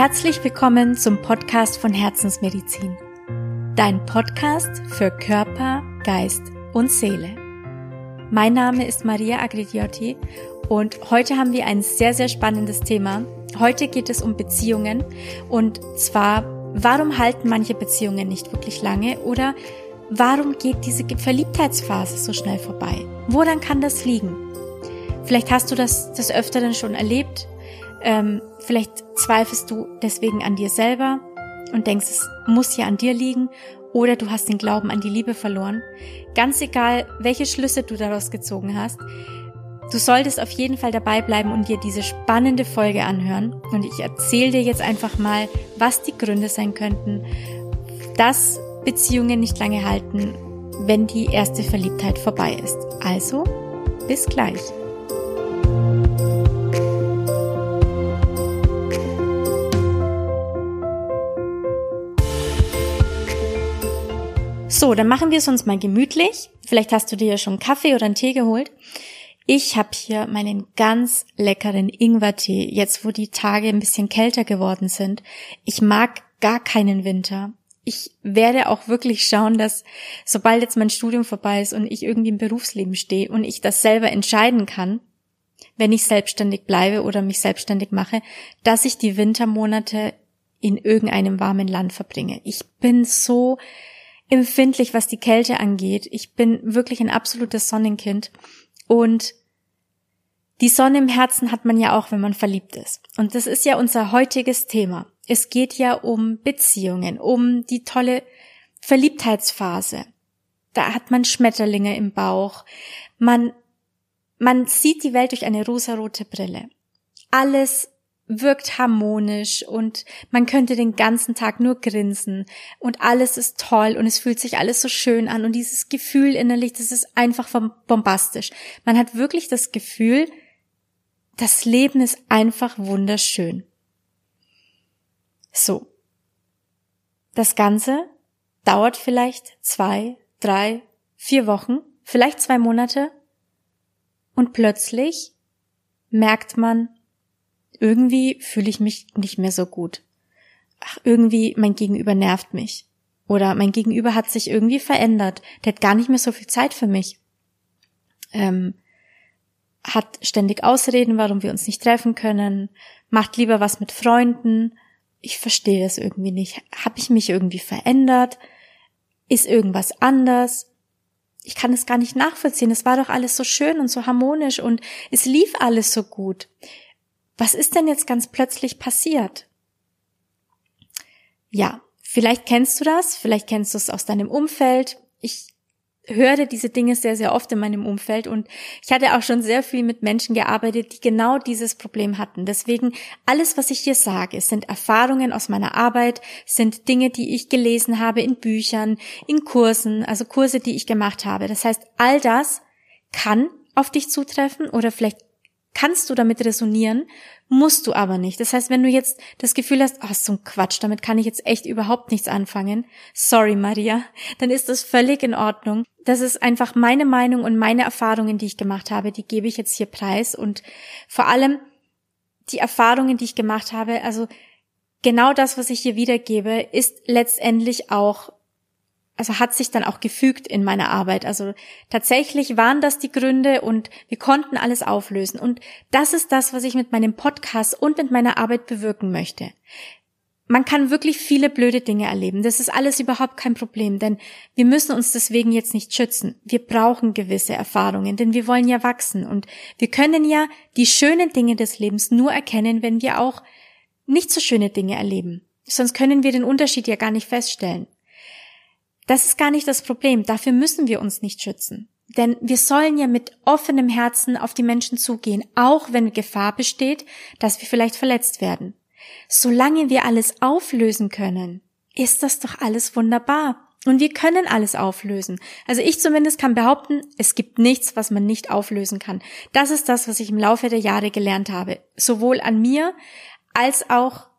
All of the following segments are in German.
Herzlich willkommen zum Podcast von Herzensmedizin. Dein Podcast für Körper, Geist und Seele. Mein Name ist Maria Agridiotti und heute haben wir ein sehr, sehr spannendes Thema. Heute geht es um Beziehungen und zwar, warum halten manche Beziehungen nicht wirklich lange oder warum geht diese Verliebtheitsphase so schnell vorbei? Woran kann das liegen? Vielleicht hast du das des Öfteren schon erlebt. Ähm, vielleicht zweifelst du deswegen an dir selber und denkst, es muss ja an dir liegen. Oder du hast den Glauben an die Liebe verloren. Ganz egal, welche Schlüsse du daraus gezogen hast. Du solltest auf jeden Fall dabei bleiben und dir diese spannende Folge anhören. Und ich erzähle dir jetzt einfach mal, was die Gründe sein könnten, dass Beziehungen nicht lange halten, wenn die erste Verliebtheit vorbei ist. Also, bis gleich. So, dann machen wir es uns mal gemütlich. Vielleicht hast du dir ja schon Kaffee oder einen Tee geholt. Ich habe hier meinen ganz leckeren Ingwertee, jetzt wo die Tage ein bisschen kälter geworden sind. Ich mag gar keinen Winter. Ich werde auch wirklich schauen, dass sobald jetzt mein Studium vorbei ist und ich irgendwie im Berufsleben stehe und ich das selber entscheiden kann, wenn ich selbstständig bleibe oder mich selbstständig mache, dass ich die Wintermonate in irgendeinem warmen Land verbringe. Ich bin so empfindlich, was die Kälte angeht. Ich bin wirklich ein absolutes Sonnenkind. Und die Sonne im Herzen hat man ja auch, wenn man verliebt ist. Und das ist ja unser heutiges Thema. Es geht ja um Beziehungen, um die tolle Verliebtheitsphase. Da hat man Schmetterlinge im Bauch. Man, man sieht die Welt durch eine rosarote Brille. Alles wirkt harmonisch und man könnte den ganzen Tag nur grinsen und alles ist toll und es fühlt sich alles so schön an und dieses Gefühl innerlich, das ist einfach bombastisch. Man hat wirklich das Gefühl, das Leben ist einfach wunderschön. So. Das Ganze dauert vielleicht zwei, drei, vier Wochen, vielleicht zwei Monate und plötzlich merkt man, irgendwie fühle ich mich nicht mehr so gut. Ach, irgendwie mein Gegenüber nervt mich. Oder mein Gegenüber hat sich irgendwie verändert. Der hat gar nicht mehr so viel Zeit für mich. Ähm, hat ständig Ausreden, warum wir uns nicht treffen können, macht lieber was mit Freunden. Ich verstehe das irgendwie nicht. Habe ich mich irgendwie verändert? Ist irgendwas anders? Ich kann es gar nicht nachvollziehen. Es war doch alles so schön und so harmonisch und es lief alles so gut was ist denn jetzt ganz plötzlich passiert? Ja, vielleicht kennst du das, vielleicht kennst du es aus deinem Umfeld. Ich höre diese Dinge sehr, sehr oft in meinem Umfeld und ich hatte auch schon sehr viel mit Menschen gearbeitet, die genau dieses Problem hatten. Deswegen alles, was ich hier sage, sind Erfahrungen aus meiner Arbeit, sind Dinge, die ich gelesen habe in Büchern, in Kursen, also Kurse, die ich gemacht habe. Das heißt, all das kann auf dich zutreffen oder vielleicht kannst du damit resonieren, musst du aber nicht. Das heißt, wenn du jetzt das Gefühl hast, oh, so ein Quatsch, damit kann ich jetzt echt überhaupt nichts anfangen, sorry Maria, dann ist das völlig in Ordnung. Das ist einfach meine Meinung und meine Erfahrungen, die ich gemacht habe, die gebe ich jetzt hier preis und vor allem die Erfahrungen, die ich gemacht habe, also genau das, was ich hier wiedergebe, ist letztendlich auch also hat sich dann auch gefügt in meiner Arbeit. Also tatsächlich waren das die Gründe und wir konnten alles auflösen. Und das ist das, was ich mit meinem Podcast und mit meiner Arbeit bewirken möchte. Man kann wirklich viele blöde Dinge erleben. Das ist alles überhaupt kein Problem, denn wir müssen uns deswegen jetzt nicht schützen. Wir brauchen gewisse Erfahrungen, denn wir wollen ja wachsen und wir können ja die schönen Dinge des Lebens nur erkennen, wenn wir auch nicht so schöne Dinge erleben. Sonst können wir den Unterschied ja gar nicht feststellen. Das ist gar nicht das Problem. Dafür müssen wir uns nicht schützen. Denn wir sollen ja mit offenem Herzen auf die Menschen zugehen, auch wenn Gefahr besteht, dass wir vielleicht verletzt werden. Solange wir alles auflösen können, ist das doch alles wunderbar. Und wir können alles auflösen. Also ich zumindest kann behaupten, es gibt nichts, was man nicht auflösen kann. Das ist das, was ich im Laufe der Jahre gelernt habe. Sowohl an mir als auch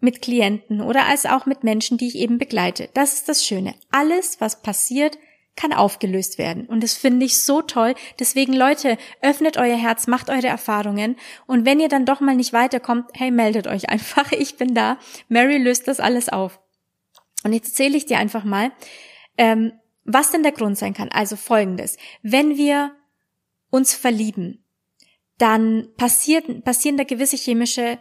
mit Klienten oder als auch mit Menschen, die ich eben begleite. Das ist das Schöne. Alles, was passiert, kann aufgelöst werden. Und das finde ich so toll. Deswegen, Leute, öffnet euer Herz, macht eure Erfahrungen. Und wenn ihr dann doch mal nicht weiterkommt, hey, meldet euch einfach. Ich bin da. Mary löst das alles auf. Und jetzt erzähle ich dir einfach mal, ähm, was denn der Grund sein kann. Also folgendes. Wenn wir uns verlieben, dann passiert, passieren da gewisse chemische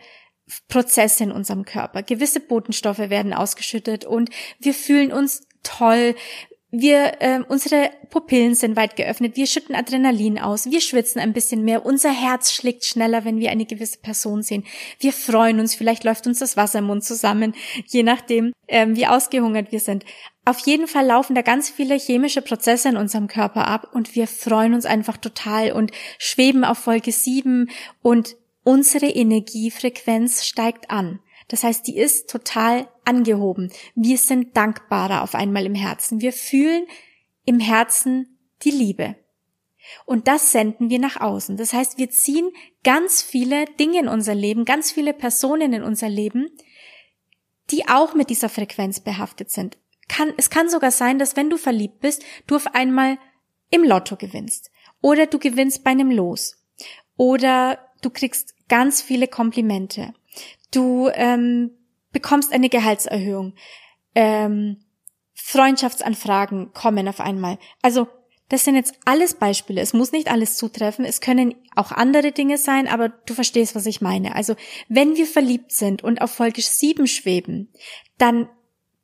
Prozesse in unserem Körper. Gewisse Botenstoffe werden ausgeschüttet und wir fühlen uns toll. Wir, äh, unsere Pupillen sind weit geöffnet. Wir schütten Adrenalin aus. Wir schwitzen ein bisschen mehr. Unser Herz schlägt schneller, wenn wir eine gewisse Person sehen. Wir freuen uns. Vielleicht läuft uns das Wasser im Mund zusammen, je nachdem, ähm, wie ausgehungert wir sind. Auf jeden Fall laufen da ganz viele chemische Prozesse in unserem Körper ab und wir freuen uns einfach total und schweben auf Folge 7 und unsere Energiefrequenz steigt an. Das heißt, die ist total angehoben. Wir sind dankbarer auf einmal im Herzen. Wir fühlen im Herzen die Liebe. Und das senden wir nach außen. Das heißt, wir ziehen ganz viele Dinge in unser Leben, ganz viele Personen in unser Leben, die auch mit dieser Frequenz behaftet sind. Kann, es kann sogar sein, dass wenn du verliebt bist, du auf einmal im Lotto gewinnst. Oder du gewinnst bei einem Los. Oder du kriegst ganz viele Komplimente. Du ähm, bekommst eine Gehaltserhöhung. Ähm, Freundschaftsanfragen kommen auf einmal. Also das sind jetzt alles Beispiele. Es muss nicht alles zutreffen. Es können auch andere Dinge sein, aber du verstehst, was ich meine. Also wenn wir verliebt sind und auf Folge 7 schweben, dann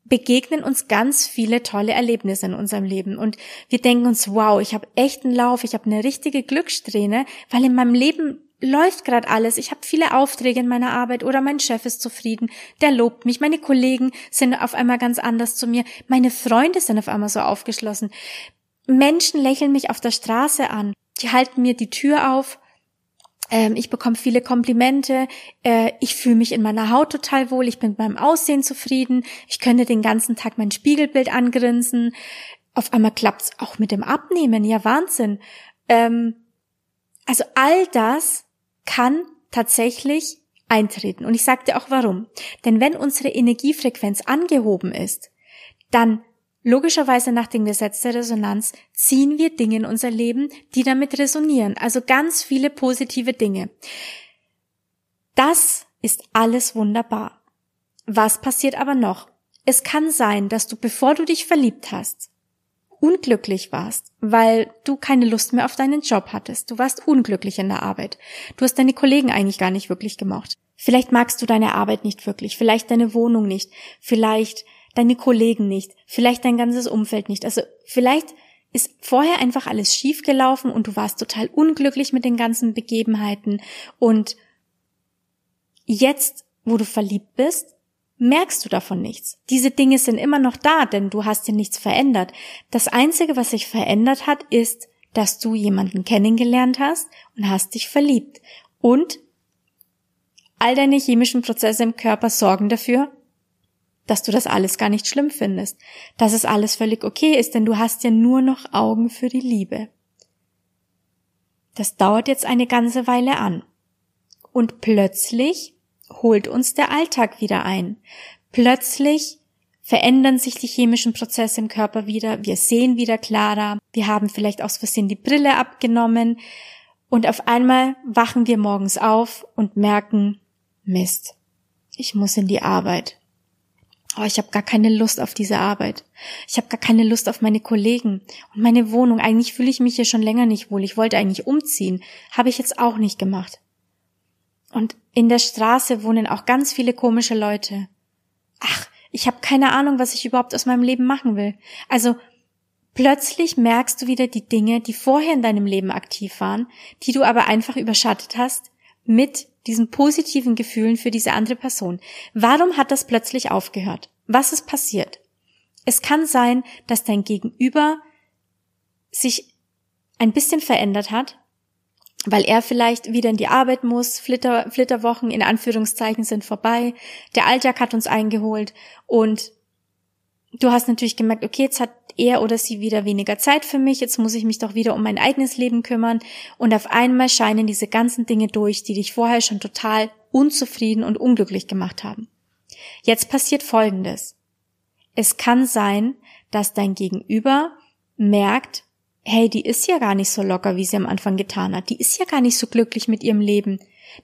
begegnen uns ganz viele tolle Erlebnisse in unserem Leben und wir denken uns, wow, ich habe echt einen Lauf, ich habe eine richtige Glückssträhne, weil in meinem Leben läuft gerade alles. Ich habe viele Aufträge in meiner Arbeit oder mein Chef ist zufrieden, der lobt mich, meine Kollegen sind auf einmal ganz anders zu mir, meine Freunde sind auf einmal so aufgeschlossen. Menschen lächeln mich auf der Straße an, die halten mir die Tür auf, ähm, ich bekomme viele Komplimente, äh, ich fühle mich in meiner Haut total wohl, ich bin beim Aussehen zufrieden, ich könnte den ganzen Tag mein Spiegelbild angrinsen. Auf einmal klappt's auch mit dem Abnehmen, ja Wahnsinn. Ähm, also all das kann tatsächlich eintreten. Und ich dir auch warum. Denn wenn unsere Energiefrequenz angehoben ist, dann logischerweise nach dem Gesetz der Resonanz ziehen wir Dinge in unser Leben, die damit resonieren. Also ganz viele positive Dinge. Das ist alles wunderbar. Was passiert aber noch? Es kann sein, dass du, bevor du dich verliebt hast, unglücklich warst, weil du keine Lust mehr auf deinen Job hattest. Du warst unglücklich in der Arbeit. Du hast deine Kollegen eigentlich gar nicht wirklich gemocht. Vielleicht magst du deine Arbeit nicht wirklich, vielleicht deine Wohnung nicht, vielleicht deine Kollegen nicht, vielleicht dein ganzes Umfeld nicht. Also vielleicht ist vorher einfach alles schief gelaufen und du warst total unglücklich mit den ganzen Begebenheiten und jetzt, wo du verliebt bist, merkst du davon nichts. Diese Dinge sind immer noch da, denn du hast ja nichts verändert. Das Einzige, was sich verändert hat, ist, dass du jemanden kennengelernt hast und hast dich verliebt. Und all deine chemischen Prozesse im Körper sorgen dafür, dass du das alles gar nicht schlimm findest, dass es alles völlig okay ist, denn du hast ja nur noch Augen für die Liebe. Das dauert jetzt eine ganze Weile an. Und plötzlich holt uns der Alltag wieder ein. Plötzlich verändern sich die chemischen Prozesse im Körper wieder, wir sehen wieder klarer, wir haben vielleicht aus Versehen die Brille abgenommen und auf einmal wachen wir morgens auf und merken, Mist, ich muss in die Arbeit. Oh, ich habe gar keine Lust auf diese Arbeit. Ich habe gar keine Lust auf meine Kollegen und meine Wohnung. Eigentlich fühle ich mich hier schon länger nicht wohl. Ich wollte eigentlich umziehen, habe ich jetzt auch nicht gemacht. Und in der Straße wohnen auch ganz viele komische Leute. Ach, ich habe keine Ahnung, was ich überhaupt aus meinem Leben machen will. Also plötzlich merkst du wieder die Dinge, die vorher in deinem Leben aktiv waren, die du aber einfach überschattet hast mit diesen positiven Gefühlen für diese andere Person. Warum hat das plötzlich aufgehört? Was ist passiert? Es kann sein, dass dein Gegenüber sich ein bisschen verändert hat weil er vielleicht wieder in die Arbeit muss, Flitter, Flitterwochen in Anführungszeichen sind vorbei, der Alltag hat uns eingeholt und du hast natürlich gemerkt, okay, jetzt hat er oder sie wieder weniger Zeit für mich, jetzt muss ich mich doch wieder um mein eigenes Leben kümmern und auf einmal scheinen diese ganzen Dinge durch, die dich vorher schon total unzufrieden und unglücklich gemacht haben. Jetzt passiert Folgendes. Es kann sein, dass dein Gegenüber merkt, hey, die ist ja gar nicht so locker, wie sie am Anfang getan hat. Die ist ja gar nicht so glücklich mit ihrem Leben.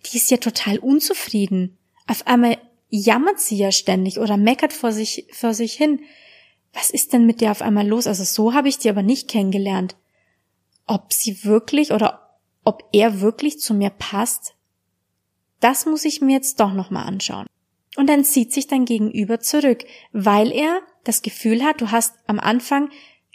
Die ist ja total unzufrieden. Auf einmal jammert sie ja ständig oder meckert vor sich, vor sich hin. Was ist denn mit dir auf einmal los? Also so habe ich die aber nicht kennengelernt. Ob sie wirklich oder ob er wirklich zu mir passt, das muss ich mir jetzt doch nochmal anschauen. Und dann zieht sich dein Gegenüber zurück, weil er das Gefühl hat, du hast am Anfang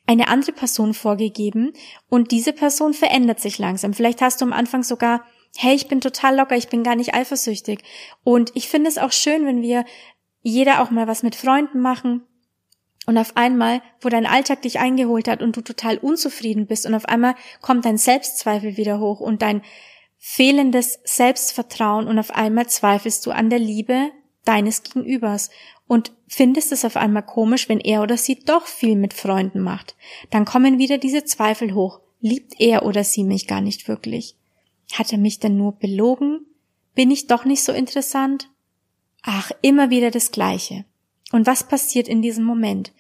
eine andere Person vorgegeben und diese Person verändert sich langsam. Vielleicht hast du am Anfang sogar, hey, ich bin total locker, ich bin gar nicht eifersüchtig. Und ich finde es auch schön, wenn wir jeder auch mal was mit Freunden machen. Und auf einmal, wo dein Alltag dich eingeholt hat und du total unzufrieden bist und auf einmal kommt dein Selbstzweifel wieder hoch und dein fehlendes Selbstvertrauen und auf einmal zweifelst du an der Liebe deines Gegenübers und findest es auf einmal komisch, wenn er oder sie doch viel mit Freunden macht. Dann kommen wieder diese Zweifel hoch. Liebt er oder sie mich gar nicht wirklich? Hat er mich denn nur belogen? Bin ich doch nicht so interessant? Ach, immer wieder das Gleiche. Und was passiert in diesem Moment?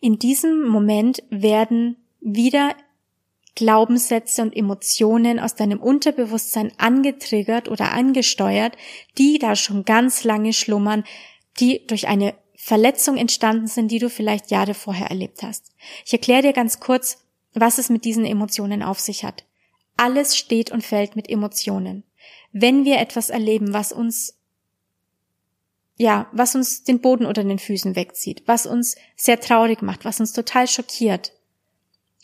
In diesem Moment werden wieder Glaubenssätze und Emotionen aus deinem Unterbewusstsein angetriggert oder angesteuert, die da schon ganz lange schlummern, die durch eine Verletzung entstanden sind, die du vielleicht Jahre vorher erlebt hast. Ich erkläre dir ganz kurz, was es mit diesen Emotionen auf sich hat. Alles steht und fällt mit Emotionen. Wenn wir etwas erleben, was uns ja, was uns den Boden unter den Füßen wegzieht, was uns sehr traurig macht, was uns total schockiert,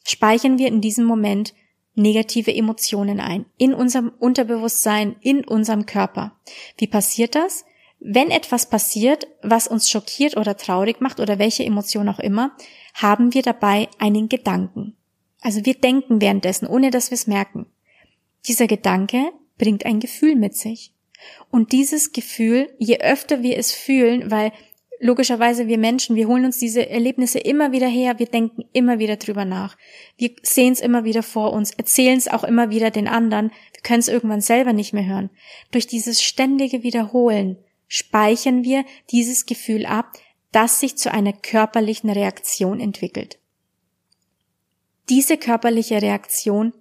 speichern wir in diesem Moment negative Emotionen ein, in unserem Unterbewusstsein, in unserem Körper. Wie passiert das? Wenn etwas passiert, was uns schockiert oder traurig macht oder welche Emotion auch immer, haben wir dabei einen Gedanken. Also wir denken währenddessen, ohne dass wir es merken. Dieser Gedanke bringt ein Gefühl mit sich. Und dieses Gefühl, je öfter wir es fühlen, weil logischerweise wir Menschen, wir holen uns diese Erlebnisse immer wieder her, wir denken immer wieder drüber nach. Wir sehen es immer wieder vor uns, erzählen es auch immer wieder den anderen, wir können es irgendwann selber nicht mehr hören. Durch dieses ständige Wiederholen speichern wir dieses Gefühl ab, das sich zu einer körperlichen Reaktion entwickelt. Diese körperliche Reaktion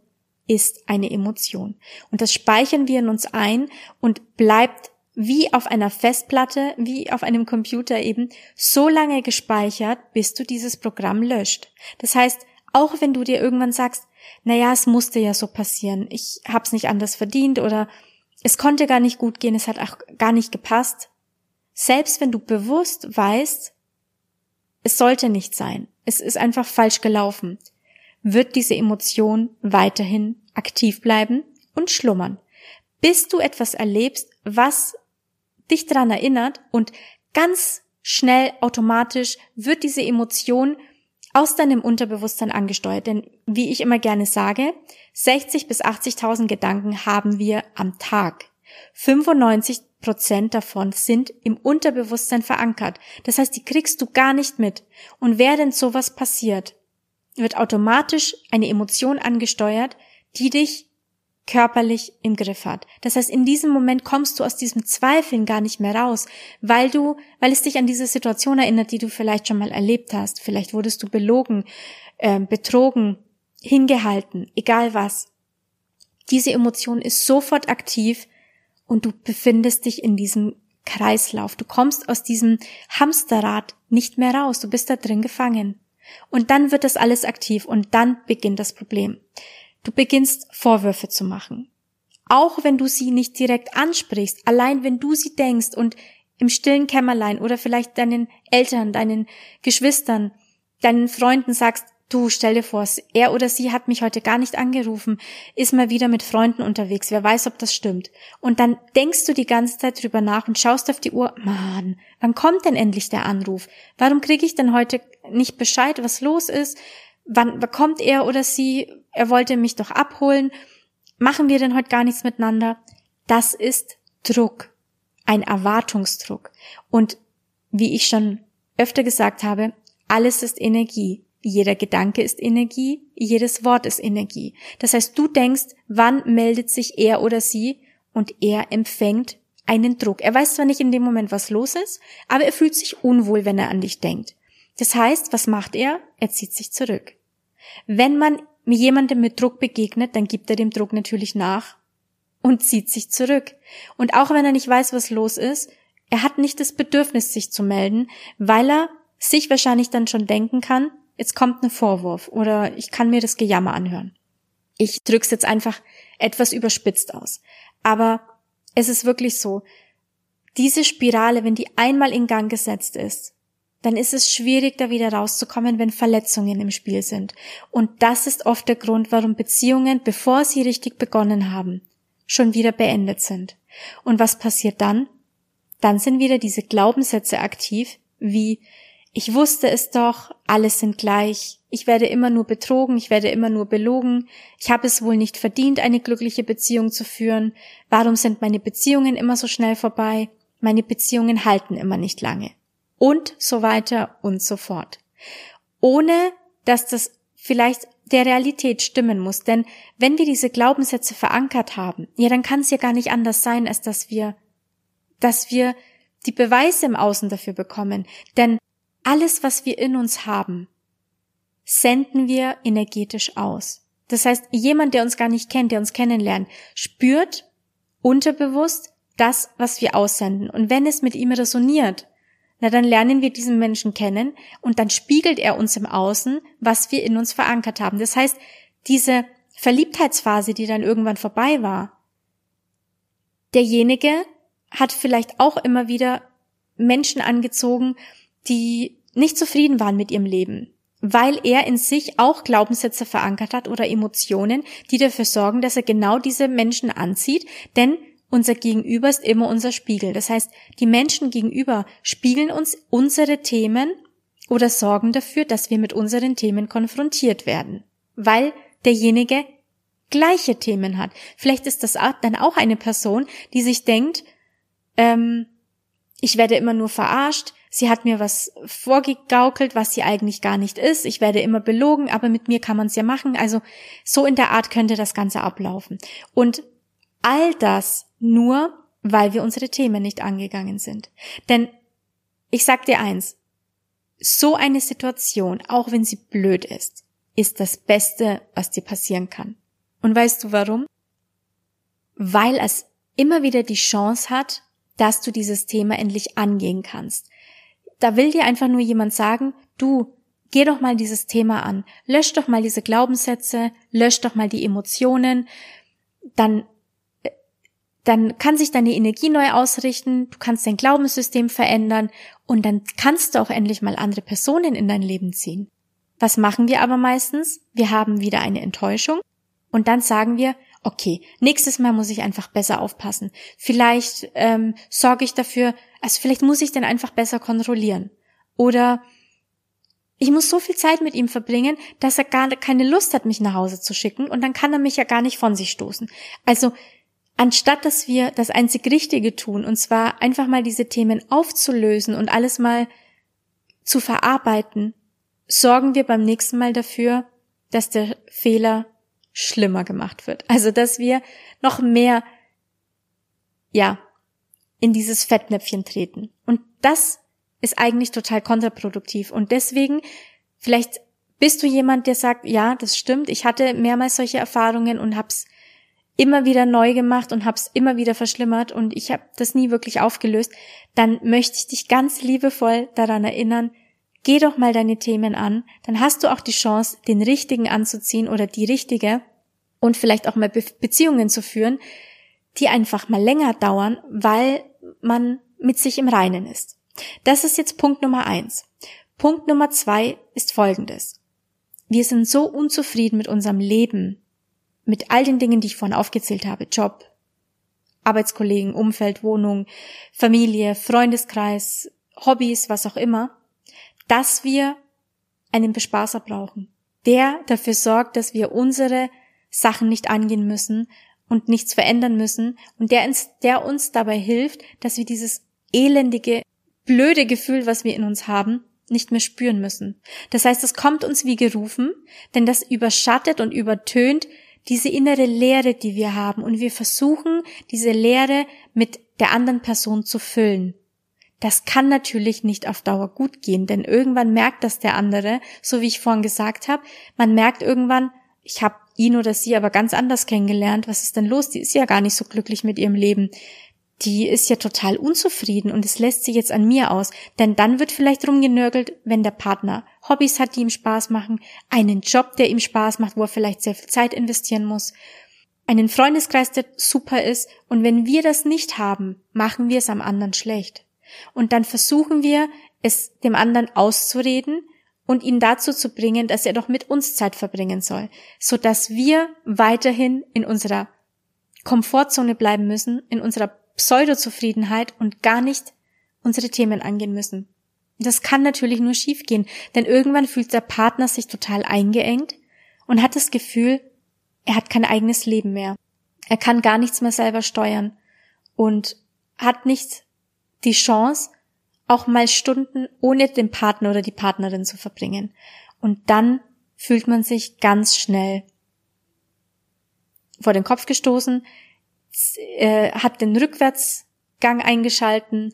ist eine Emotion. Und das speichern wir in uns ein und bleibt wie auf einer Festplatte, wie auf einem Computer eben, so lange gespeichert, bis du dieses Programm löscht. Das heißt, auch wenn du dir irgendwann sagst, naja, es musste ja so passieren, ich hab's nicht anders verdient oder es konnte gar nicht gut gehen, es hat auch gar nicht gepasst. Selbst wenn du bewusst weißt, es sollte nicht sein, es ist einfach falsch gelaufen, wird diese Emotion weiterhin aktiv bleiben und schlummern, bis du etwas erlebst, was dich daran erinnert und ganz schnell automatisch wird diese Emotion aus deinem Unterbewusstsein angesteuert. Denn wie ich immer gerne sage, 60 bis 80.000 Gedanken haben wir am Tag. 95 Prozent davon sind im Unterbewusstsein verankert. Das heißt, die kriegst du gar nicht mit. Und während sowas passiert, wird automatisch eine Emotion angesteuert, die dich körperlich im Griff hat. Das heißt, in diesem Moment kommst du aus diesem Zweifeln gar nicht mehr raus, weil du, weil es dich an diese Situation erinnert, die du vielleicht schon mal erlebt hast. Vielleicht wurdest du belogen, äh, betrogen, hingehalten, egal was. Diese Emotion ist sofort aktiv und du befindest dich in diesem Kreislauf. Du kommst aus diesem Hamsterrad nicht mehr raus. Du bist da drin gefangen. Und dann wird das alles aktiv und dann beginnt das Problem. Du beginnst Vorwürfe zu machen. Auch wenn du sie nicht direkt ansprichst, allein wenn du sie denkst und im stillen Kämmerlein oder vielleicht deinen Eltern, deinen Geschwistern, deinen Freunden sagst, du stell dir vor, er oder sie hat mich heute gar nicht angerufen, ist mal wieder mit Freunden unterwegs, wer weiß, ob das stimmt. Und dann denkst du die ganze Zeit drüber nach und schaust auf die Uhr, Mann, wann kommt denn endlich der Anruf? Warum kriege ich denn heute nicht Bescheid, was los ist? Wann kommt er oder sie? Er wollte mich doch abholen. Machen wir denn heute gar nichts miteinander? Das ist Druck. Ein Erwartungsdruck. Und wie ich schon öfter gesagt habe, alles ist Energie. Jeder Gedanke ist Energie, jedes Wort ist Energie. Das heißt, du denkst, wann meldet sich er oder sie und er empfängt einen Druck. Er weiß zwar nicht in dem Moment, was los ist, aber er fühlt sich unwohl, wenn er an dich denkt. Das heißt, was macht er? Er zieht sich zurück. Wenn man jemandem mit Druck begegnet, dann gibt er dem Druck natürlich nach und zieht sich zurück. Und auch wenn er nicht weiß, was los ist, er hat nicht das Bedürfnis, sich zu melden, weil er sich wahrscheinlich dann schon denken kann, jetzt kommt ein Vorwurf oder ich kann mir das Gejammer anhören. Ich drück's jetzt einfach etwas überspitzt aus. Aber es ist wirklich so, diese Spirale, wenn die einmal in Gang gesetzt ist, dann ist es schwierig, da wieder rauszukommen, wenn Verletzungen im Spiel sind. Und das ist oft der Grund, warum Beziehungen, bevor sie richtig begonnen haben, schon wieder beendet sind. Und was passiert dann? Dann sind wieder diese Glaubenssätze aktiv, wie ich wusste es doch, alles sind gleich, ich werde immer nur betrogen, ich werde immer nur belogen, ich habe es wohl nicht verdient, eine glückliche Beziehung zu führen, warum sind meine Beziehungen immer so schnell vorbei, meine Beziehungen halten immer nicht lange und so weiter und so fort. Ohne dass das vielleicht der Realität stimmen muss, denn wenn wir diese Glaubenssätze verankert haben, ja, dann kann es ja gar nicht anders sein, als dass wir, dass wir die Beweise im Außen dafür bekommen, denn alles, was wir in uns haben, senden wir energetisch aus. Das heißt, jemand, der uns gar nicht kennt, der uns kennenlernt, spürt unterbewusst das, was wir aussenden. Und wenn es mit ihm resoniert, na dann lernen wir diesen Menschen kennen und dann spiegelt er uns im Außen, was wir in uns verankert haben. Das heißt, diese Verliebtheitsphase, die dann irgendwann vorbei war, derjenige hat vielleicht auch immer wieder Menschen angezogen, die nicht zufrieden waren mit ihrem Leben, weil er in sich auch Glaubenssätze verankert hat oder Emotionen, die dafür sorgen, dass er genau diese Menschen anzieht, denn unser Gegenüber ist immer unser Spiegel. Das heißt, die Menschen gegenüber spiegeln uns unsere Themen oder sorgen dafür, dass wir mit unseren Themen konfrontiert werden, weil derjenige gleiche Themen hat. Vielleicht ist das dann auch eine Person, die sich denkt, ähm, ich werde immer nur verarscht, sie hat mir was vorgegaukelt, was sie eigentlich gar nicht ist, ich werde immer belogen, aber mit mir kann man es ja machen. Also so in der Art könnte das Ganze ablaufen. Und all das nur, weil wir unsere Themen nicht angegangen sind. Denn ich sag dir eins, so eine Situation, auch wenn sie blöd ist, ist das Beste, was dir passieren kann. Und weißt du warum? Weil es immer wieder die Chance hat, dass du dieses Thema endlich angehen kannst. Da will dir einfach nur jemand sagen, du, geh doch mal dieses Thema an, lösch doch mal diese Glaubenssätze, lösch doch mal die Emotionen, dann dann kann sich deine Energie neu ausrichten, du kannst dein Glaubenssystem verändern und dann kannst du auch endlich mal andere Personen in dein Leben ziehen. Was machen wir aber meistens? Wir haben wieder eine Enttäuschung und dann sagen wir, okay, nächstes Mal muss ich einfach besser aufpassen. Vielleicht ähm, sorge ich dafür, also vielleicht muss ich den einfach besser kontrollieren. Oder ich muss so viel Zeit mit ihm verbringen, dass er gar keine Lust hat, mich nach Hause zu schicken und dann kann er mich ja gar nicht von sich stoßen. Also anstatt dass wir das einzig Richtige tun, und zwar einfach mal diese Themen aufzulösen und alles mal zu verarbeiten, sorgen wir beim nächsten Mal dafür, dass der Fehler schlimmer gemacht wird. Also, dass wir noch mehr, ja, in dieses Fettnäpfchen treten. Und das ist eigentlich total kontraproduktiv. Und deswegen, vielleicht bist du jemand, der sagt, ja, das stimmt, ich hatte mehrmals solche Erfahrungen und hab's immer wieder neu gemacht und hab's immer wieder verschlimmert und ich habe das nie wirklich aufgelöst, dann möchte ich dich ganz liebevoll daran erinnern, geh doch mal deine Themen an, dann hast du auch die Chance, den richtigen anzuziehen oder die richtige und vielleicht auch mal Be Beziehungen zu führen, die einfach mal länger dauern, weil man mit sich im Reinen ist. Das ist jetzt Punkt Nummer eins. Punkt Nummer zwei ist folgendes. Wir sind so unzufrieden mit unserem Leben, mit all den Dingen, die ich vorhin aufgezählt habe, Job, Arbeitskollegen, Umfeld, Wohnung, Familie, Freundeskreis, Hobbys, was auch immer, dass wir einen Bespaßer brauchen, der dafür sorgt, dass wir unsere Sachen nicht angehen müssen und nichts verändern müssen und der uns, der uns dabei hilft, dass wir dieses elendige, blöde Gefühl, was wir in uns haben, nicht mehr spüren müssen. Das heißt, es kommt uns wie gerufen, denn das überschattet und übertönt diese innere Leere, die wir haben und wir versuchen, diese Leere mit der anderen Person zu füllen. Das kann natürlich nicht auf Dauer gut gehen, denn irgendwann merkt das der andere, so wie ich vorhin gesagt habe, man merkt irgendwann, ich habe ihn oder sie aber ganz anders kennengelernt, was ist denn los? Die ist ja gar nicht so glücklich mit ihrem Leben. Die ist ja total unzufrieden und es lässt sich jetzt an mir aus, denn dann wird vielleicht rumgenörgelt, wenn der Partner Hobbys hat, die ihm Spaß machen, einen Job, der ihm Spaß macht, wo er vielleicht sehr viel Zeit investieren muss einen Freundeskreis, der super ist, und wenn wir das nicht haben, machen wir es am anderen schlecht. Und dann versuchen wir, es dem anderen auszureden und ihn dazu zu bringen, dass er doch mit uns Zeit verbringen soll, so dass wir weiterhin in unserer Komfortzone bleiben müssen, in unserer Pseudozufriedenheit und gar nicht unsere Themen angehen müssen. Das kann natürlich nur schiefgehen, denn irgendwann fühlt der Partner sich total eingeengt und hat das Gefühl, er hat kein eigenes Leben mehr. Er kann gar nichts mehr selber steuern und hat nicht die Chance, auch mal Stunden ohne den Partner oder die Partnerin zu verbringen. Und dann fühlt man sich ganz schnell vor den Kopf gestoßen, äh, hat den Rückwärtsgang eingeschalten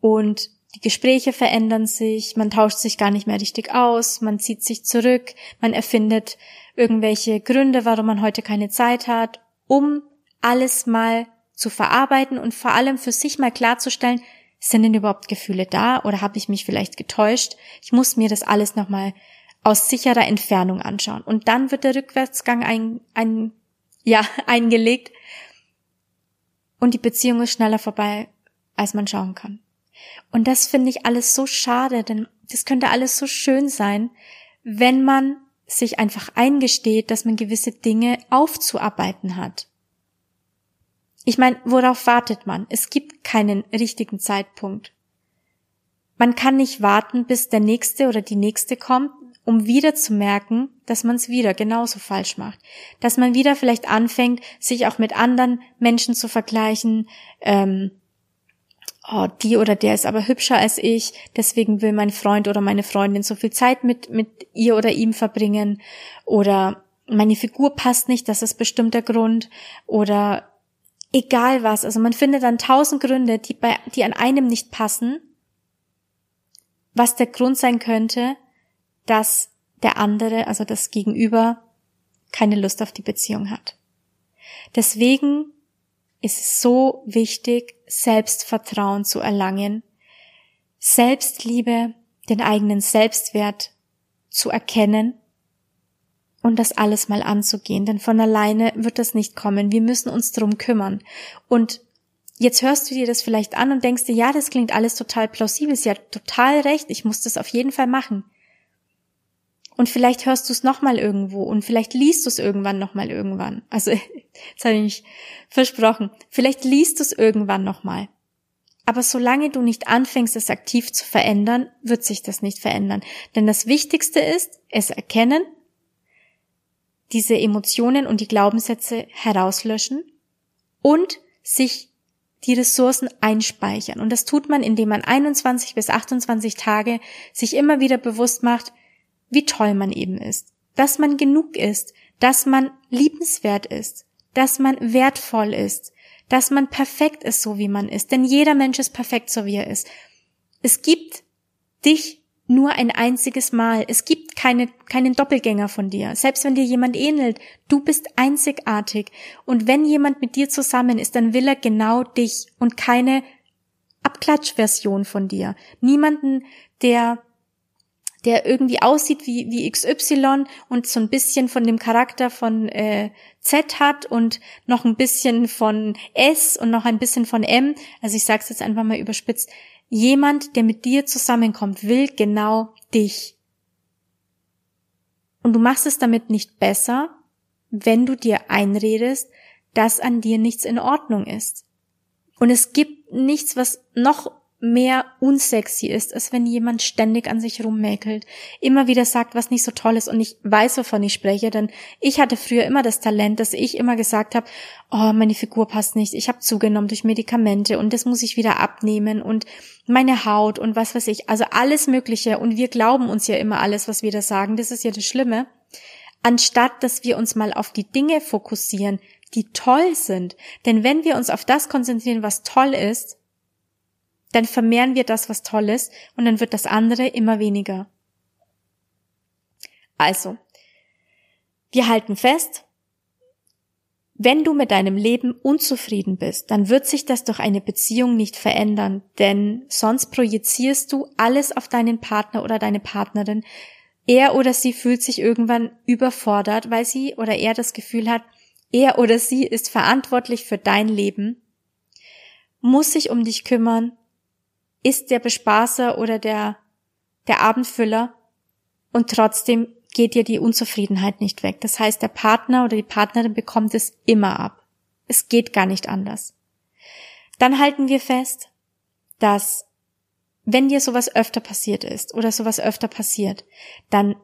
und die Gespräche verändern sich, man tauscht sich gar nicht mehr richtig aus, man zieht sich zurück, man erfindet irgendwelche Gründe, warum man heute keine Zeit hat, um alles mal zu verarbeiten und vor allem für sich mal klarzustellen, sind denn überhaupt Gefühle da oder habe ich mich vielleicht getäuscht? Ich muss mir das alles nochmal aus sicherer Entfernung anschauen. Und dann wird der Rückwärtsgang ein, ein, ja, eingelegt und die Beziehung ist schneller vorbei, als man schauen kann. Und das finde ich alles so schade, denn das könnte alles so schön sein, wenn man sich einfach eingesteht, dass man gewisse Dinge aufzuarbeiten hat. Ich meine, worauf wartet man? Es gibt keinen richtigen Zeitpunkt. Man kann nicht warten, bis der nächste oder die nächste kommt, um wieder zu merken, dass man es wieder genauso falsch macht. Dass man wieder vielleicht anfängt, sich auch mit anderen Menschen zu vergleichen, ähm, oh, die oder der ist aber hübscher als ich, deswegen will mein Freund oder meine Freundin so viel Zeit mit, mit ihr oder ihm verbringen oder meine Figur passt nicht, das ist bestimmt der Grund oder egal was. Also man findet dann tausend Gründe, die bei, die an einem nicht passen, was der Grund sein könnte, dass der andere, also das Gegenüber, keine Lust auf die Beziehung hat. Deswegen ist es so wichtig, Selbstvertrauen zu erlangen, Selbstliebe, den eigenen Selbstwert zu erkennen und das alles mal anzugehen, denn von alleine wird das nicht kommen. Wir müssen uns drum kümmern. Und jetzt hörst du dir das vielleicht an und denkst dir, ja, das klingt alles total plausibel, sie hat total recht, ich muss das auf jeden Fall machen. Und vielleicht hörst du es nochmal irgendwo und vielleicht liest du es irgendwann nochmal irgendwann. Also, jetzt habe ich mich versprochen. Vielleicht liest du es irgendwann nochmal. Aber solange du nicht anfängst, es aktiv zu verändern, wird sich das nicht verändern. Denn das Wichtigste ist, es erkennen, diese Emotionen und die Glaubenssätze herauslöschen und sich die Ressourcen einspeichern. Und das tut man, indem man 21 bis 28 Tage sich immer wieder bewusst macht, wie toll man eben ist, dass man genug ist, dass man liebenswert ist, dass man wertvoll ist, dass man perfekt ist, so wie man ist. Denn jeder Mensch ist perfekt, so wie er ist. Es gibt dich nur ein einziges Mal. Es gibt keine, keinen Doppelgänger von dir. Selbst wenn dir jemand ähnelt, du bist einzigartig. Und wenn jemand mit dir zusammen ist, dann will er genau dich und keine Abklatschversion von dir. Niemanden, der der irgendwie aussieht wie, wie XY und so ein bisschen von dem Charakter von äh, Z hat und noch ein bisschen von S und noch ein bisschen von M. Also ich sage es jetzt einfach mal überspitzt. Jemand, der mit dir zusammenkommt, will genau dich. Und du machst es damit nicht besser, wenn du dir einredest, dass an dir nichts in Ordnung ist. Und es gibt nichts, was noch mehr unsexy ist, als wenn jemand ständig an sich rummäkelt, immer wieder sagt, was nicht so toll ist und ich weiß, wovon ich spreche, denn ich hatte früher immer das Talent, dass ich immer gesagt habe, oh, meine Figur passt nicht, ich habe zugenommen durch Medikamente und das muss ich wieder abnehmen und meine Haut und was weiß ich, also alles Mögliche. Und wir glauben uns ja immer alles, was wir da sagen, das ist ja das Schlimme, anstatt dass wir uns mal auf die Dinge fokussieren, die toll sind, denn wenn wir uns auf das konzentrieren, was toll ist, dann vermehren wir das, was toll ist, und dann wird das andere immer weniger. Also, wir halten fest, wenn du mit deinem Leben unzufrieden bist, dann wird sich das durch eine Beziehung nicht verändern, denn sonst projizierst du alles auf deinen Partner oder deine Partnerin. Er oder sie fühlt sich irgendwann überfordert, weil sie oder er das Gefühl hat, er oder sie ist verantwortlich für dein Leben, muss sich um dich kümmern, ist der Bespaßer oder der, der Abendfüller und trotzdem geht dir die Unzufriedenheit nicht weg. Das heißt, der Partner oder die Partnerin bekommt es immer ab. Es geht gar nicht anders. Dann halten wir fest, dass wenn dir sowas öfter passiert ist oder sowas öfter passiert, dann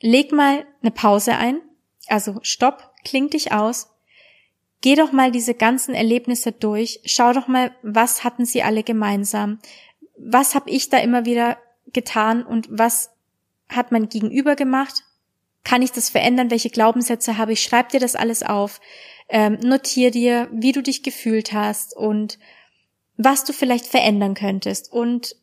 leg mal eine Pause ein, also stopp, kling dich aus, geh doch mal diese ganzen Erlebnisse durch, schau doch mal, was hatten sie alle gemeinsam, was habe ich da immer wieder getan und was hat mein Gegenüber gemacht? Kann ich das verändern? Welche Glaubenssätze habe ich? Schreib dir das alles auf. Ähm, notier dir, wie du dich gefühlt hast und was du vielleicht verändern könntest. Und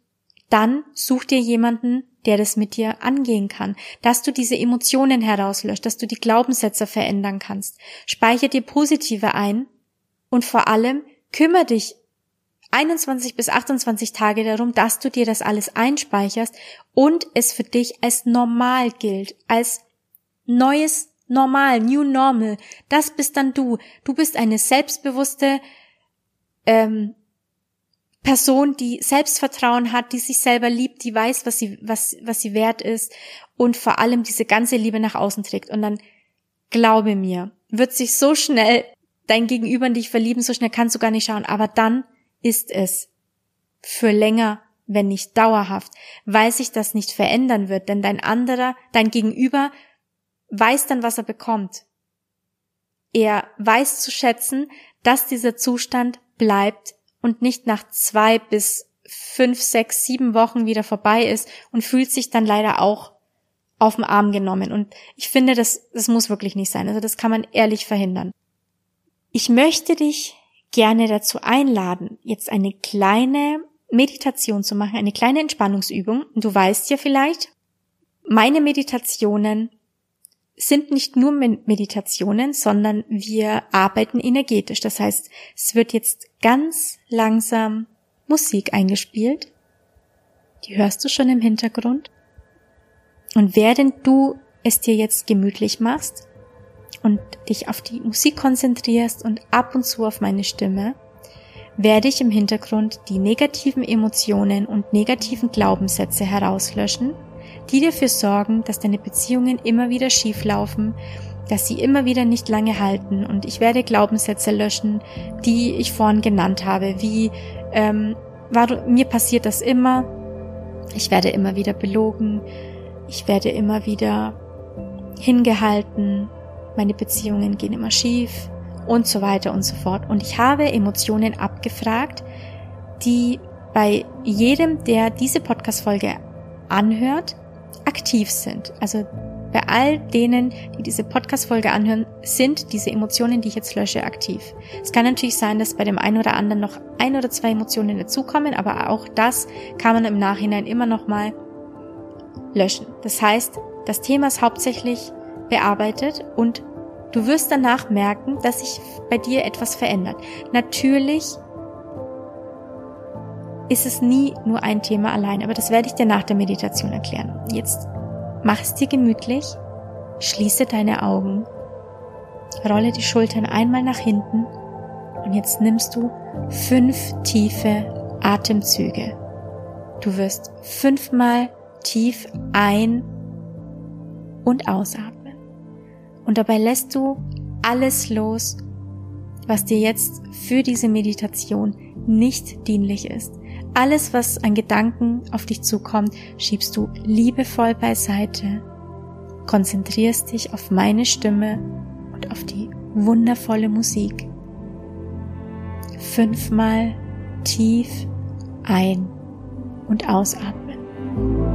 dann such dir jemanden, der das mit dir angehen kann, dass du diese Emotionen herauslöscht, dass du die Glaubenssätze verändern kannst. Speicher dir positive ein und vor allem kümmere dich 21 bis 28 Tage darum, dass du dir das alles einspeicherst und es für dich als normal gilt, als neues Normal, New Normal. Das bist dann du. Du bist eine selbstbewusste ähm, Person, die Selbstvertrauen hat, die sich selber liebt, die weiß, was sie, was, was sie wert ist und vor allem diese ganze Liebe nach außen trägt. Und dann, glaube mir, wird sich so schnell dein Gegenüber in dich verlieben, so schnell kannst du gar nicht schauen. Aber dann ist es für länger, wenn nicht dauerhaft, weil sich das nicht verändern wird, denn dein anderer, dein Gegenüber weiß dann, was er bekommt. Er weiß zu schätzen, dass dieser Zustand bleibt und nicht nach zwei bis fünf, sechs, sieben Wochen wieder vorbei ist und fühlt sich dann leider auch auf den Arm genommen. Und ich finde, das, das muss wirklich nicht sein. Also das kann man ehrlich verhindern. Ich möchte dich gerne dazu einladen, jetzt eine kleine Meditation zu machen, eine kleine Entspannungsübung. Du weißt ja vielleicht, meine Meditationen sind nicht nur Meditationen, sondern wir arbeiten energetisch. Das heißt, es wird jetzt ganz langsam Musik eingespielt. Die hörst du schon im Hintergrund. Und während du es dir jetzt gemütlich machst, und dich auf die Musik konzentrierst und ab und zu auf meine Stimme, werde ich im Hintergrund die negativen Emotionen und negativen Glaubenssätze herauslöschen, die dafür sorgen, dass deine Beziehungen immer wieder schief laufen, dass sie immer wieder nicht lange halten. Und ich werde Glaubenssätze löschen, die ich vorhin genannt habe, wie ähm, war, mir passiert das immer, ich werde immer wieder belogen, ich werde immer wieder hingehalten, meine Beziehungen gehen immer schief und so weiter und so fort. Und ich habe Emotionen abgefragt, die bei jedem, der diese Podcast-Folge anhört, aktiv sind. Also bei all denen, die diese Podcast-Folge anhören, sind diese Emotionen, die ich jetzt lösche, aktiv. Es kann natürlich sein, dass bei dem einen oder anderen noch ein oder zwei Emotionen dazukommen, aber auch das kann man im Nachhinein immer noch mal löschen. Das heißt, das Thema ist hauptsächlich bearbeitet und du wirst danach merken, dass sich bei dir etwas verändert. Natürlich ist es nie nur ein Thema allein, aber das werde ich dir nach der Meditation erklären. Jetzt mach es dir gemütlich, schließe deine Augen, rolle die Schultern einmal nach hinten und jetzt nimmst du fünf tiefe Atemzüge. Du wirst fünfmal tief ein- und ausatmen. Und dabei lässt du alles los, was dir jetzt für diese Meditation nicht dienlich ist. Alles, was an Gedanken auf dich zukommt, schiebst du liebevoll beiseite, konzentrierst dich auf meine Stimme und auf die wundervolle Musik. Fünfmal tief ein- und ausatmen.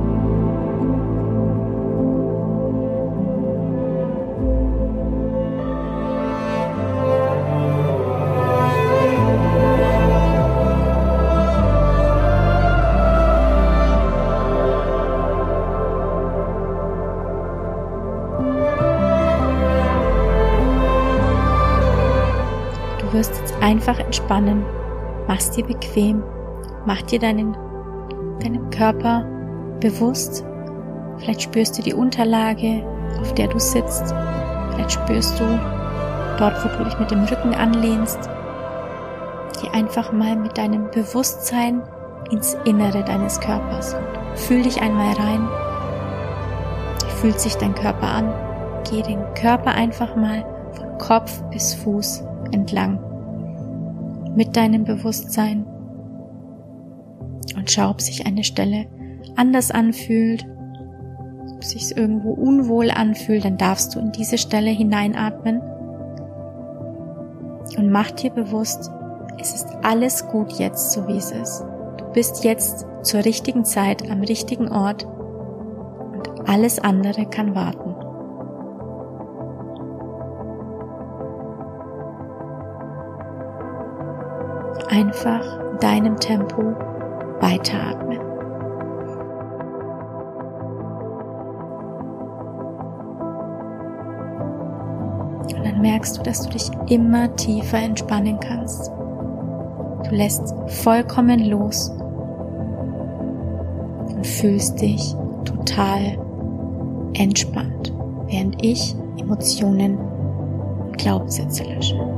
Einfach entspannen, machst dir bequem, mach dir deinen, deinen Körper bewusst. Vielleicht spürst du die Unterlage, auf der du sitzt. Vielleicht spürst du dort, wo du dich mit dem Rücken anlehnst. Geh einfach mal mit deinem Bewusstsein ins Innere deines Körpers. Fühl dich einmal rein. Wie fühlt sich dein Körper an? Geh den Körper einfach mal von Kopf bis Fuß entlang. Mit deinem Bewusstsein. Und schau, ob sich eine Stelle anders anfühlt, ob sich irgendwo unwohl anfühlt, dann darfst du in diese Stelle hineinatmen und mach dir bewusst, es ist alles gut jetzt, so wie es ist. Du bist jetzt zur richtigen Zeit am richtigen Ort und alles andere kann warten. Einfach deinem Tempo weiteratmen. Und dann merkst du, dass du dich immer tiefer entspannen kannst. Du lässt vollkommen los und fühlst dich total entspannt, während ich Emotionen und Glaubenssätze lösche.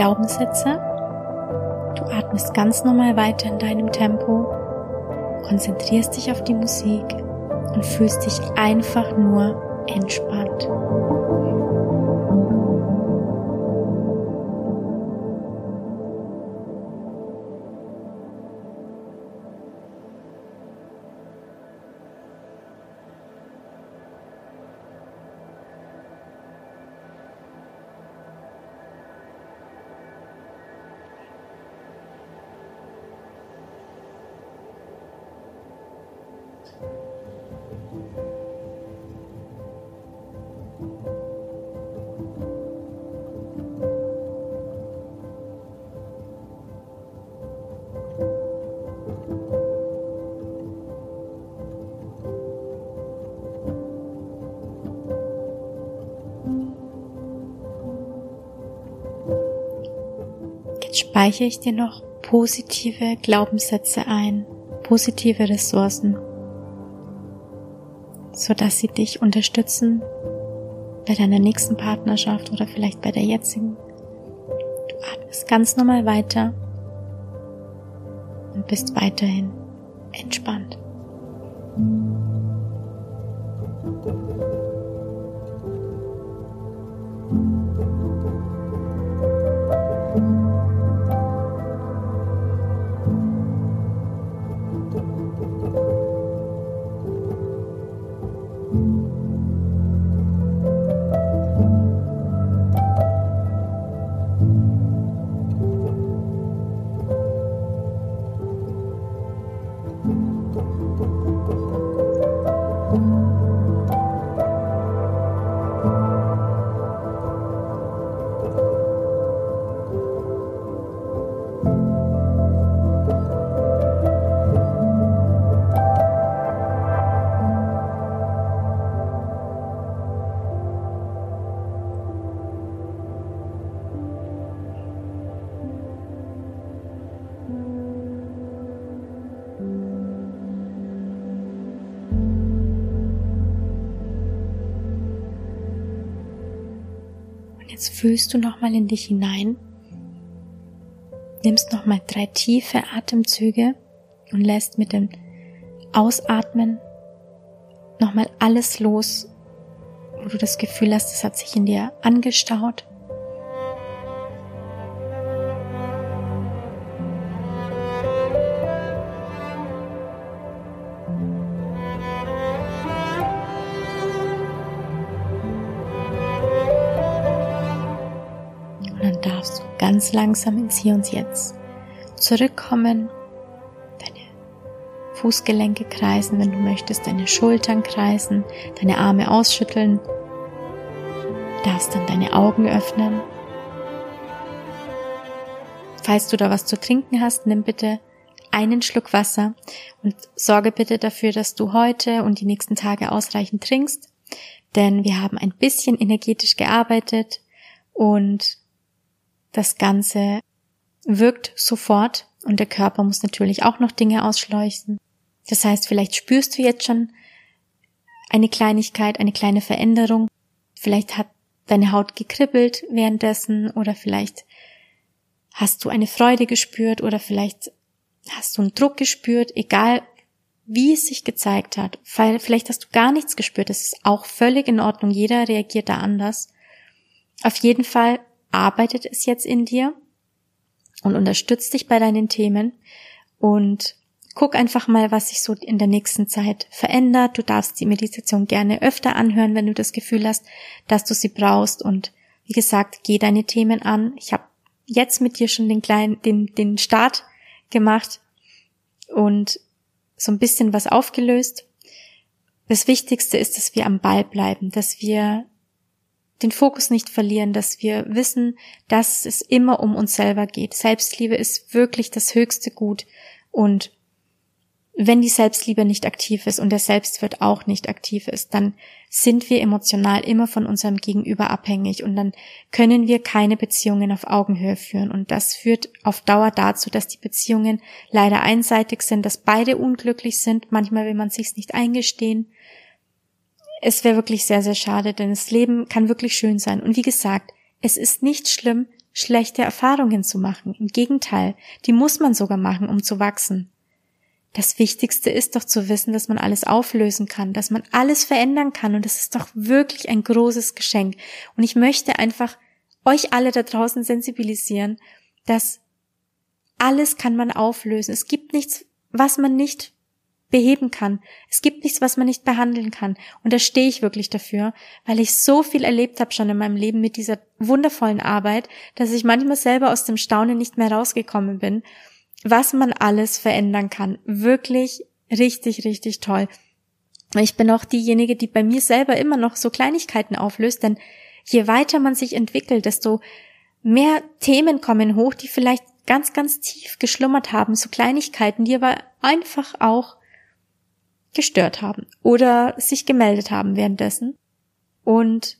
Glaubenssätze. Du atmest ganz normal weiter in deinem Tempo, konzentrierst dich auf die Musik und fühlst dich einfach nur entspannt. Speichere ich dir noch positive Glaubenssätze ein, positive Ressourcen, so dass sie dich unterstützen bei deiner nächsten Partnerschaft oder vielleicht bei der jetzigen. Du atmest ganz normal weiter und bist weiterhin fühlst du nochmal in dich hinein, nimmst nochmal drei tiefe Atemzüge und lässt mit dem Ausatmen nochmal alles los, wo du das Gefühl hast, es hat sich in dir angestaut. Ganz langsam ins Hier und Jetzt zurückkommen Fußgelenke kreisen, wenn du möchtest, deine Schultern kreisen, deine Arme ausschütteln. Du darfst dann deine Augen öffnen. Falls du da was zu trinken hast, nimm bitte einen Schluck Wasser und sorge bitte dafür, dass du heute und die nächsten Tage ausreichend trinkst, denn wir haben ein bisschen energetisch gearbeitet und das Ganze wirkt sofort und der Körper muss natürlich auch noch Dinge ausschleusen. Das heißt, vielleicht spürst du jetzt schon eine Kleinigkeit, eine kleine Veränderung. Vielleicht hat deine Haut gekribbelt währenddessen oder vielleicht hast du eine Freude gespürt oder vielleicht hast du einen Druck gespürt, egal wie es sich gezeigt hat. Vielleicht hast du gar nichts gespürt. Das ist auch völlig in Ordnung. Jeder reagiert da anders. Auf jeden Fall arbeitet es jetzt in dir und unterstützt dich bei deinen Themen und Guck einfach mal, was sich so in der nächsten Zeit verändert. Du darfst die Meditation gerne öfter anhören, wenn du das Gefühl hast, dass du sie brauchst. Und wie gesagt, geh deine Themen an. Ich habe jetzt mit dir schon den kleinen, den, den Start gemacht und so ein bisschen was aufgelöst. Das Wichtigste ist, dass wir am Ball bleiben, dass wir den Fokus nicht verlieren, dass wir wissen, dass es immer um uns selber geht. Selbstliebe ist wirklich das höchste Gut und wenn die Selbstliebe nicht aktiv ist und der Selbstwert auch nicht aktiv ist, dann sind wir emotional immer von unserem Gegenüber abhängig und dann können wir keine Beziehungen auf Augenhöhe führen. Und das führt auf Dauer dazu, dass die Beziehungen leider einseitig sind, dass beide unglücklich sind. Manchmal will man sich's nicht eingestehen. Es wäre wirklich sehr, sehr schade, denn das Leben kann wirklich schön sein. Und wie gesagt, es ist nicht schlimm, schlechte Erfahrungen zu machen. Im Gegenteil, die muss man sogar machen, um zu wachsen. Das Wichtigste ist doch zu wissen, dass man alles auflösen kann, dass man alles verändern kann und das ist doch wirklich ein großes Geschenk. Und ich möchte einfach euch alle da draußen sensibilisieren, dass alles kann man auflösen. Es gibt nichts, was man nicht beheben kann. Es gibt nichts, was man nicht behandeln kann. Und da stehe ich wirklich dafür, weil ich so viel erlebt habe schon in meinem Leben mit dieser wundervollen Arbeit, dass ich manchmal selber aus dem Staunen nicht mehr rausgekommen bin was man alles verändern kann. Wirklich richtig, richtig toll. Ich bin auch diejenige, die bei mir selber immer noch so Kleinigkeiten auflöst, denn je weiter man sich entwickelt, desto mehr Themen kommen hoch, die vielleicht ganz, ganz tief geschlummert haben, so Kleinigkeiten, die aber einfach auch gestört haben oder sich gemeldet haben währenddessen. Und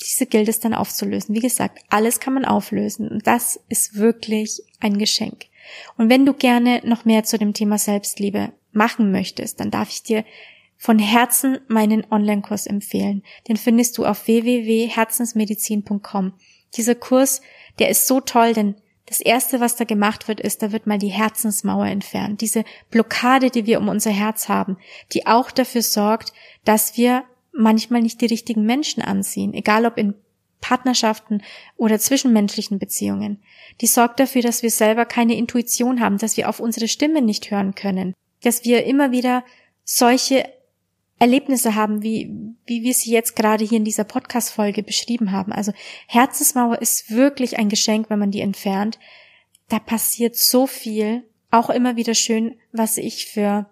diese gilt es dann aufzulösen. Wie gesagt, alles kann man auflösen und das ist wirklich ein Geschenk. Und wenn du gerne noch mehr zu dem Thema Selbstliebe machen möchtest, dann darf ich dir von Herzen meinen Online-Kurs empfehlen. Den findest du auf www.herzensmedizin.com. Dieser Kurs, der ist so toll, denn das erste, was da gemacht wird, ist, da wird mal die Herzensmauer entfernt. Diese Blockade, die wir um unser Herz haben, die auch dafür sorgt, dass wir manchmal nicht die richtigen Menschen anziehen, egal ob in Partnerschaften oder zwischenmenschlichen Beziehungen. Die sorgt dafür, dass wir selber keine Intuition haben, dass wir auf unsere Stimme nicht hören können, dass wir immer wieder solche Erlebnisse haben, wie, wie wir sie jetzt gerade hier in dieser Podcast-Folge beschrieben haben. Also Herzensmauer ist wirklich ein Geschenk, wenn man die entfernt. Da passiert so viel. Auch immer wieder schön, was ich für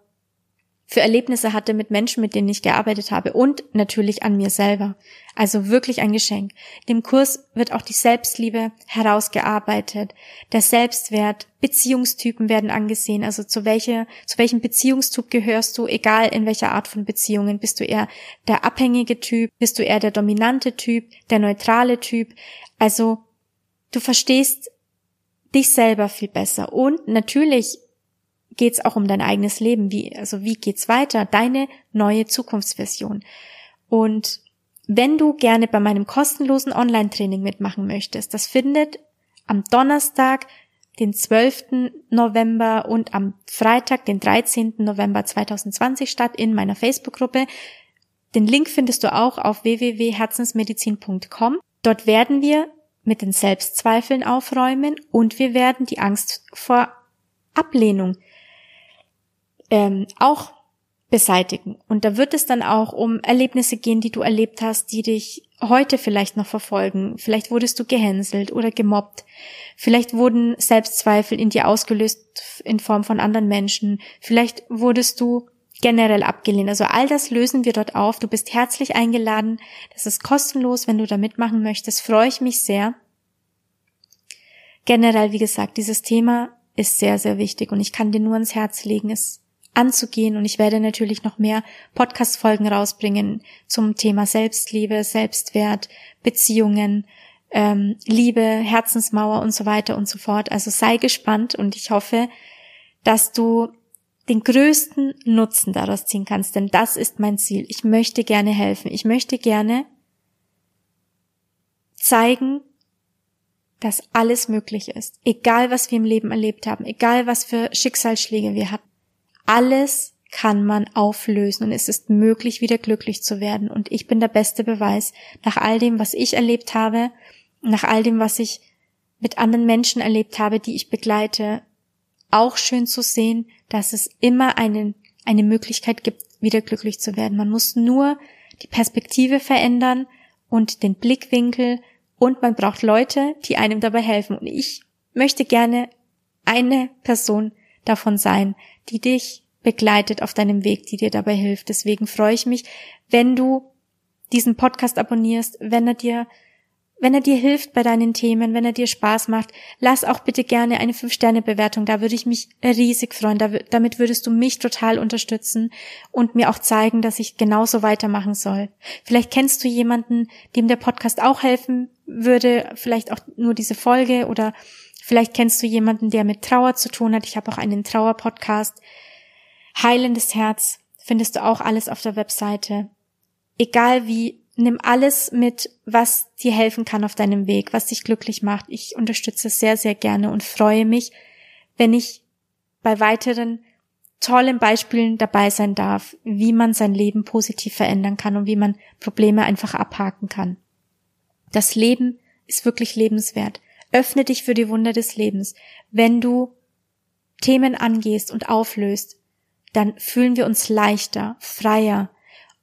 für Erlebnisse hatte mit Menschen, mit denen ich gearbeitet habe und natürlich an mir selber. Also wirklich ein Geschenk. Dem Kurs wird auch die Selbstliebe herausgearbeitet, der Selbstwert, Beziehungstypen werden angesehen, also zu welcher, zu welchem Beziehungstyp gehörst du, egal in welcher Art von Beziehungen. Bist du eher der abhängige Typ, bist du eher der dominante Typ, der neutrale Typ. Also du verstehst dich selber viel besser und natürlich geht's auch um dein eigenes Leben. Wie, also wie geht's weiter? Deine neue Zukunftsversion. Und wenn du gerne bei meinem kostenlosen Online-Training mitmachen möchtest, das findet am Donnerstag, den 12. November und am Freitag, den 13. November 2020 statt in meiner Facebook-Gruppe. Den Link findest du auch auf www.herzensmedizin.com. Dort werden wir mit den Selbstzweifeln aufräumen und wir werden die Angst vor Ablehnung ähm, auch beseitigen. Und da wird es dann auch um Erlebnisse gehen, die du erlebt hast, die dich heute vielleicht noch verfolgen. Vielleicht wurdest du gehänselt oder gemobbt. Vielleicht wurden Selbstzweifel in dir ausgelöst in Form von anderen Menschen. Vielleicht wurdest du generell abgelehnt. Also all das lösen wir dort auf. Du bist herzlich eingeladen. Das ist kostenlos, wenn du da mitmachen möchtest. Freue ich mich sehr. Generell, wie gesagt, dieses Thema ist sehr, sehr wichtig und ich kann dir nur ans Herz legen, es anzugehen und ich werde natürlich noch mehr Podcast-Folgen rausbringen zum Thema Selbstliebe, Selbstwert, Beziehungen, ähm, Liebe, Herzensmauer und so weiter und so fort. Also sei gespannt und ich hoffe, dass du den größten Nutzen daraus ziehen kannst, denn das ist mein Ziel. Ich möchte gerne helfen. Ich möchte gerne zeigen, dass alles möglich ist. Egal, was wir im Leben erlebt haben, egal, was für Schicksalsschläge wir hatten. Alles kann man auflösen und es ist möglich, wieder glücklich zu werden. Und ich bin der beste Beweis nach all dem, was ich erlebt habe, nach all dem, was ich mit anderen Menschen erlebt habe, die ich begleite, auch schön zu sehen, dass es immer einen, eine Möglichkeit gibt, wieder glücklich zu werden. Man muss nur die Perspektive verändern und den Blickwinkel und man braucht Leute, die einem dabei helfen. Und ich möchte gerne eine Person davon sein, die dich begleitet auf deinem Weg, die dir dabei hilft. Deswegen freue ich mich, wenn du diesen Podcast abonnierst, wenn er dir wenn er dir hilft bei deinen Themen, wenn er dir Spaß macht, lass auch bitte gerne eine 5-Sterne-Bewertung. Da würde ich mich riesig freuen. damit würdest du mich total unterstützen und mir auch zeigen, dass ich genauso weitermachen soll. Vielleicht kennst du jemanden, dem der Podcast auch helfen würde, vielleicht auch nur diese Folge oder Vielleicht kennst du jemanden, der mit Trauer zu tun hat. Ich habe auch einen Trauer-Podcast. Heilendes Herz findest du auch alles auf der Webseite. Egal wie, nimm alles mit, was dir helfen kann auf deinem Weg, was dich glücklich macht. Ich unterstütze sehr, sehr gerne und freue mich, wenn ich bei weiteren tollen Beispielen dabei sein darf, wie man sein Leben positiv verändern kann und wie man Probleme einfach abhaken kann. Das Leben ist wirklich lebenswert. Öffne dich für die Wunder des Lebens. Wenn du Themen angehst und auflöst, dann fühlen wir uns leichter, freier,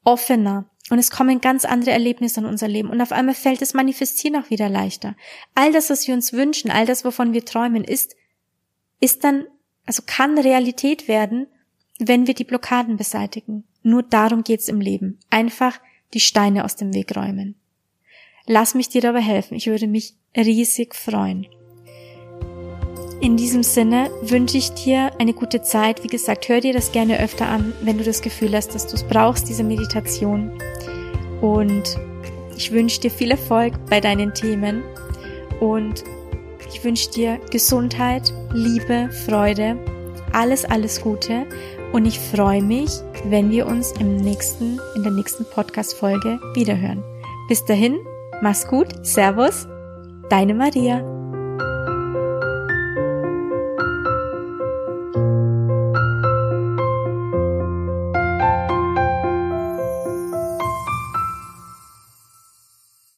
offener und es kommen ganz andere Erlebnisse in unser Leben und auf einmal fällt das Manifestieren auch wieder leichter. All das, was wir uns wünschen, all das, wovon wir träumen, ist, ist dann, also kann Realität werden, wenn wir die Blockaden beseitigen. Nur darum geht's im Leben. Einfach die Steine aus dem Weg räumen. Lass mich dir dabei helfen. Ich würde mich riesig freuen. In diesem Sinne wünsche ich dir eine gute Zeit. Wie gesagt, hör dir das gerne öfter an, wenn du das Gefühl hast, dass du es brauchst, diese Meditation. Und ich wünsche dir viel Erfolg bei deinen Themen und ich wünsche dir Gesundheit, Liebe, Freude, alles, alles Gute und ich freue mich, wenn wir uns im nächsten, in der nächsten Podcast-Folge wiederhören. Bis dahin, Mach's gut, Servus, deine Maria.